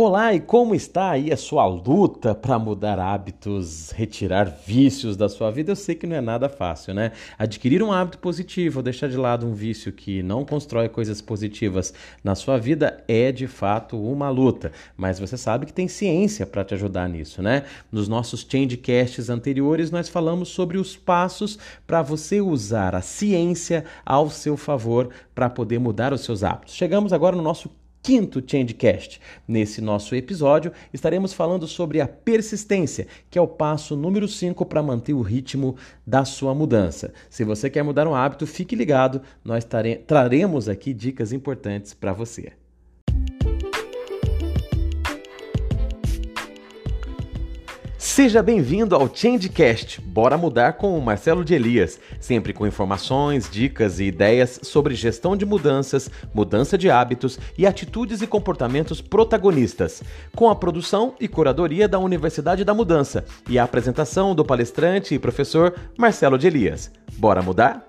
Olá, e como está aí a sua luta para mudar hábitos, retirar vícios da sua vida? Eu sei que não é nada fácil, né? Adquirir um hábito positivo, deixar de lado um vício que não constrói coisas positivas na sua vida é de fato uma luta, mas você sabe que tem ciência para te ajudar nisso, né? Nos nossos changecasts anteriores nós falamos sobre os passos para você usar a ciência ao seu favor para poder mudar os seus hábitos. Chegamos agora no nosso quinto Changecast. Nesse nosso episódio, estaremos falando sobre a persistência, que é o passo número 5 para manter o ritmo da sua mudança. Se você quer mudar um hábito, fique ligado, nós traremos aqui dicas importantes para você. Seja bem-vindo ao Changecast. Bora mudar com o Marcelo de Elias, sempre com informações, dicas e ideias sobre gestão de mudanças, mudança de hábitos e atitudes e comportamentos protagonistas, com a produção e curadoria da Universidade da Mudança e a apresentação do palestrante e professor Marcelo de Elias. Bora mudar?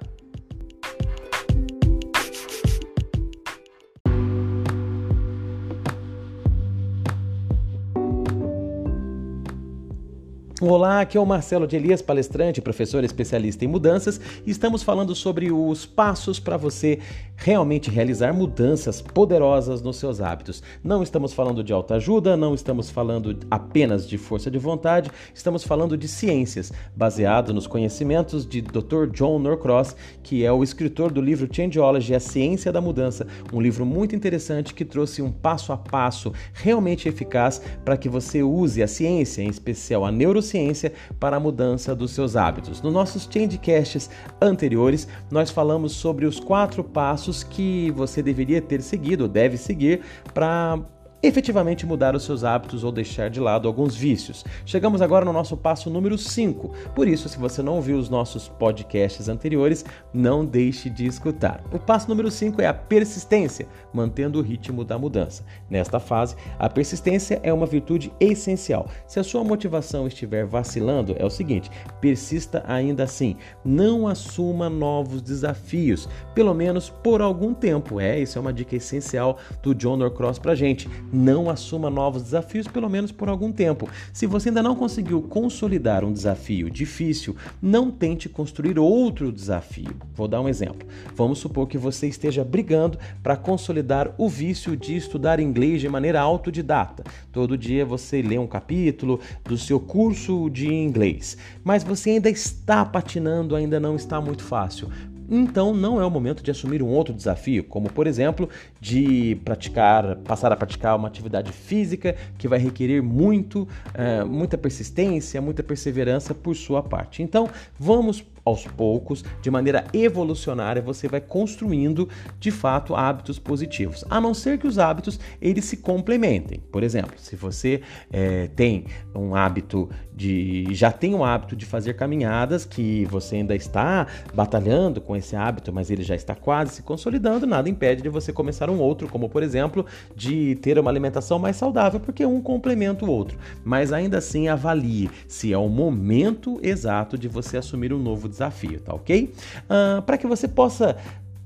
Olá, aqui é o Marcelo de Elias, palestrante, professor especialista em mudanças, e estamos falando sobre os passos para você realmente realizar mudanças poderosas nos seus hábitos. Não estamos falando de autoajuda, não estamos falando apenas de força de vontade, estamos falando de ciências, baseado nos conhecimentos de Dr. John Norcross, que é o escritor do livro Changeology, a ciência da mudança, um livro muito interessante que trouxe um passo a passo realmente eficaz para que você use a ciência, em especial a neurociência, consciência para a mudança dos seus hábitos. Nos nossos Changecasts anteriores, nós falamos sobre os quatro passos que você deveria ter seguido, deve seguir, para efetivamente mudar os seus hábitos ou deixar de lado alguns vícios. Chegamos agora no nosso passo número 5. Por isso, se você não ouviu os nossos podcasts anteriores, não deixe de escutar. O passo número 5 é a persistência, mantendo o ritmo da mudança. Nesta fase, a persistência é uma virtude essencial. Se a sua motivação estiver vacilando, é o seguinte: persista ainda assim. Não assuma novos desafios, pelo menos por algum tempo. É, isso é uma dica essencial do John Norcross pra gente não assuma novos desafios, pelo menos por algum tempo. Se você ainda não conseguiu consolidar um desafio difícil, não tente construir outro desafio. Vou dar um exemplo. Vamos supor que você esteja brigando para consolidar o vício de estudar inglês de maneira autodidata. Todo dia você lê um capítulo do seu curso de inglês, mas você ainda está patinando, ainda não está muito fácil. Então não é o momento de assumir um outro desafio, como por exemplo, de praticar, passar a praticar uma atividade física que vai requerer muito, uh, muita persistência, muita perseverança por sua parte. Então vamos aos poucos, de maneira evolucionária, você vai construindo de fato hábitos positivos. A não ser que os hábitos eles se complementem. Por exemplo, se você é, tem um hábito de já tem um hábito de fazer caminhadas que você ainda está batalhando com esse hábito, mas ele já está quase se consolidando, nada impede de você começar um outro, como por exemplo, de ter uma alimentação mais saudável, porque um complementa o outro. Mas ainda assim avalie se é o momento exato de você assumir um novo desafio, tá ok? Uh, Para que você possa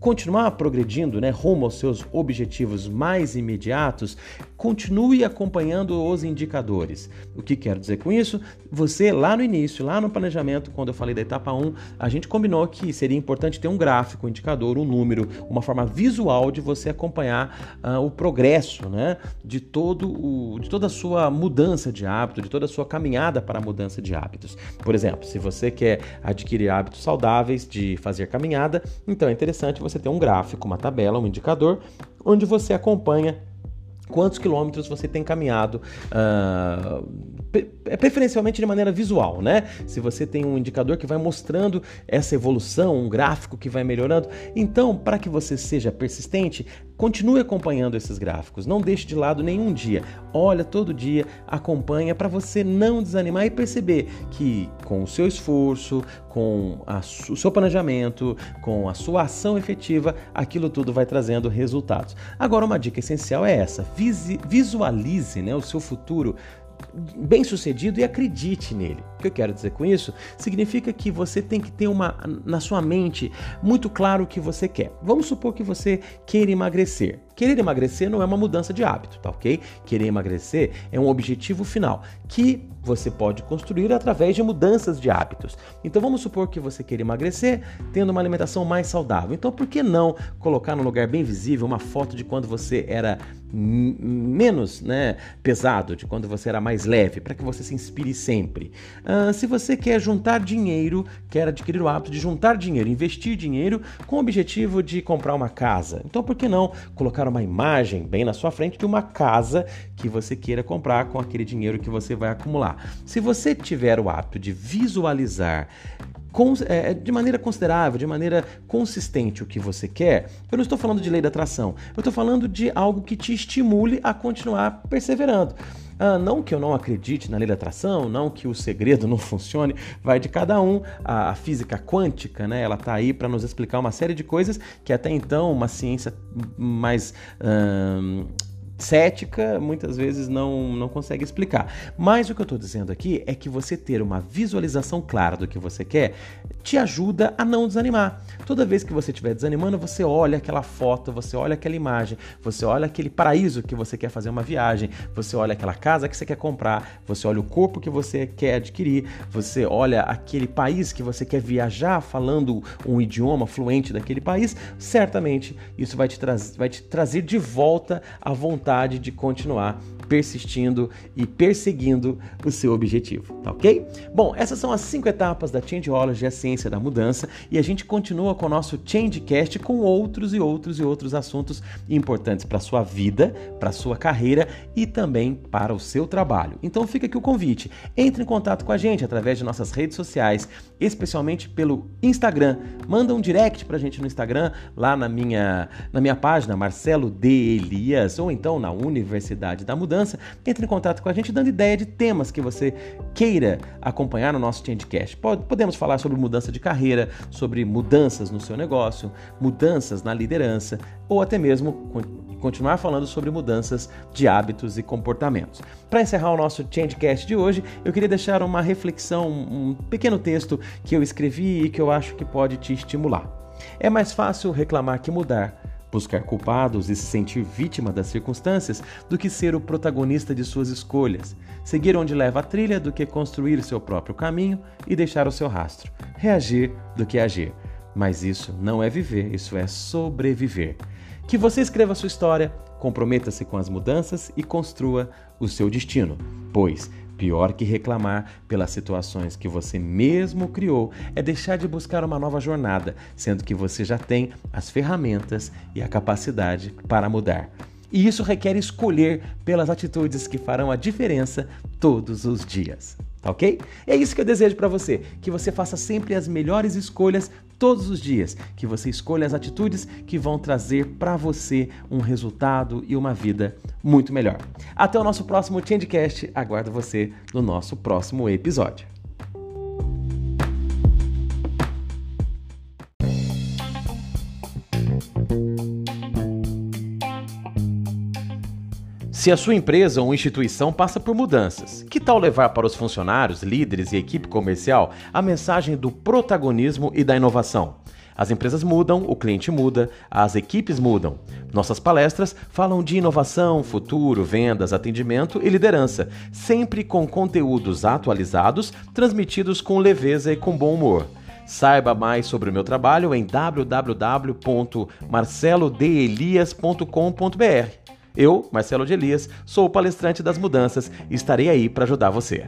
continuar progredindo né, rumo aos seus objetivos mais imediatos, continue acompanhando os indicadores. O que quero dizer com isso? Você, lá no início, lá no planejamento, quando eu falei da etapa 1, a gente combinou que seria importante ter um gráfico, um indicador, um número, uma forma visual de você acompanhar uh, o progresso né, de, todo o, de toda a sua mudança de hábito, de toda a sua caminhada para a mudança de hábitos. Por exemplo, se você quer adquirir hábitos saudáveis de fazer caminhada, então é interessante você você tem um gráfico, uma tabela, um indicador, onde você acompanha quantos quilômetros você tem caminhado, uh, preferencialmente de maneira visual, né? Se você tem um indicador que vai mostrando essa evolução, um gráfico que vai melhorando, então para que você seja persistente, Continue acompanhando esses gráficos, não deixe de lado nenhum dia. Olha todo dia, acompanha para você não desanimar e perceber que com o seu esforço, com a, o seu planejamento, com a sua ação efetiva, aquilo tudo vai trazendo resultados. Agora, uma dica essencial é essa: visualize né, o seu futuro bem sucedido e acredite nele. Que eu quero dizer com isso? Significa que você tem que ter uma na sua mente muito claro o que você quer. Vamos supor que você queira emagrecer. Querer emagrecer não é uma mudança de hábito, tá ok? Querer emagrecer é um objetivo final que você pode construir através de mudanças de hábitos. Então vamos supor que você queira emagrecer tendo uma alimentação mais saudável. Então por que não colocar no lugar bem visível uma foto de quando você era menos né, pesado, de quando você era mais leve, para que você se inspire sempre. Uh, se você quer juntar dinheiro, quer adquirir o hábito de juntar dinheiro, investir dinheiro com o objetivo de comprar uma casa, então por que não colocar uma imagem bem na sua frente de uma casa que você queira comprar com aquele dinheiro que você vai acumular? Se você tiver o hábito de visualizar de maneira considerável, de maneira consistente o que você quer, eu não estou falando de lei da atração, eu estou falando de algo que te estimule a continuar perseverando. Ah, não que eu não acredite na lei da atração, não que o segredo não funcione, vai de cada um. A, física quântica, né, ela está aí para nos explicar uma série de coisas que até então uma ciência mais. Cética muitas vezes não, não consegue explicar. Mas o que eu estou dizendo aqui é que você ter uma visualização clara do que você quer te ajuda a não desanimar. Toda vez que você estiver desanimando, você olha aquela foto, você olha aquela imagem, você olha aquele paraíso que você quer fazer uma viagem, você olha aquela casa que você quer comprar, você olha o corpo que você quer adquirir, você olha aquele país que você quer viajar falando um idioma fluente daquele país, certamente isso vai te, vai te trazer de volta a vontade vontade de continuar persistindo e perseguindo o seu objetivo, tá ok? Bom, essas são as cinco etapas da Changeology, a ciência da mudança, e a gente continua com o nosso Changecast com outros e outros e outros assuntos importantes para sua vida, para sua carreira e também para o seu trabalho. Então fica aqui o convite, entre em contato com a gente através de nossas redes sociais, especialmente pelo Instagram. Manda um direct para a gente no Instagram, lá na minha, na minha página, Marcelo D. Elias, ou então na Universidade da Mudança mudança, entre em contato com a gente dando ideia de temas que você queira acompanhar no nosso Changecast. Podemos falar sobre mudança de carreira, sobre mudanças no seu negócio, mudanças na liderança ou até mesmo continuar falando sobre mudanças de hábitos e comportamentos. Para encerrar o nosso Changecast de hoje, eu queria deixar uma reflexão, um pequeno texto que eu escrevi e que eu acho que pode te estimular. É mais fácil reclamar que mudar buscar culpados e se sentir vítima das circunstâncias do que ser o protagonista de suas escolhas, seguir onde leva a trilha do que construir seu próprio caminho e deixar o seu rastro, reagir do que agir. Mas isso não é viver, isso é sobreviver. Que você escreva sua história, comprometa-se com as mudanças e construa o seu destino, pois Pior que reclamar pelas situações que você mesmo criou é deixar de buscar uma nova jornada, sendo que você já tem as ferramentas e a capacidade para mudar. E isso requer escolher pelas atitudes que farão a diferença todos os dias. Tá ok? É isso que eu desejo para você, que você faça sempre as melhores escolhas todos os dias, que você escolha as atitudes que vão trazer para você um resultado e uma vida muito melhor. Até o nosso próximo Changecast, aguardo você no nosso próximo episódio. Se a sua empresa ou instituição passa por mudanças, que tal levar para os funcionários, líderes e equipe comercial a mensagem do protagonismo e da inovação? As empresas mudam, o cliente muda, as equipes mudam. Nossas palestras falam de inovação, futuro, vendas, atendimento e liderança, sempre com conteúdos atualizados, transmitidos com leveza e com bom humor. Saiba mais sobre o meu trabalho em www.marcelodelias.com.br. Eu, Marcelo de Elias, sou o palestrante das mudanças e estarei aí para ajudar você.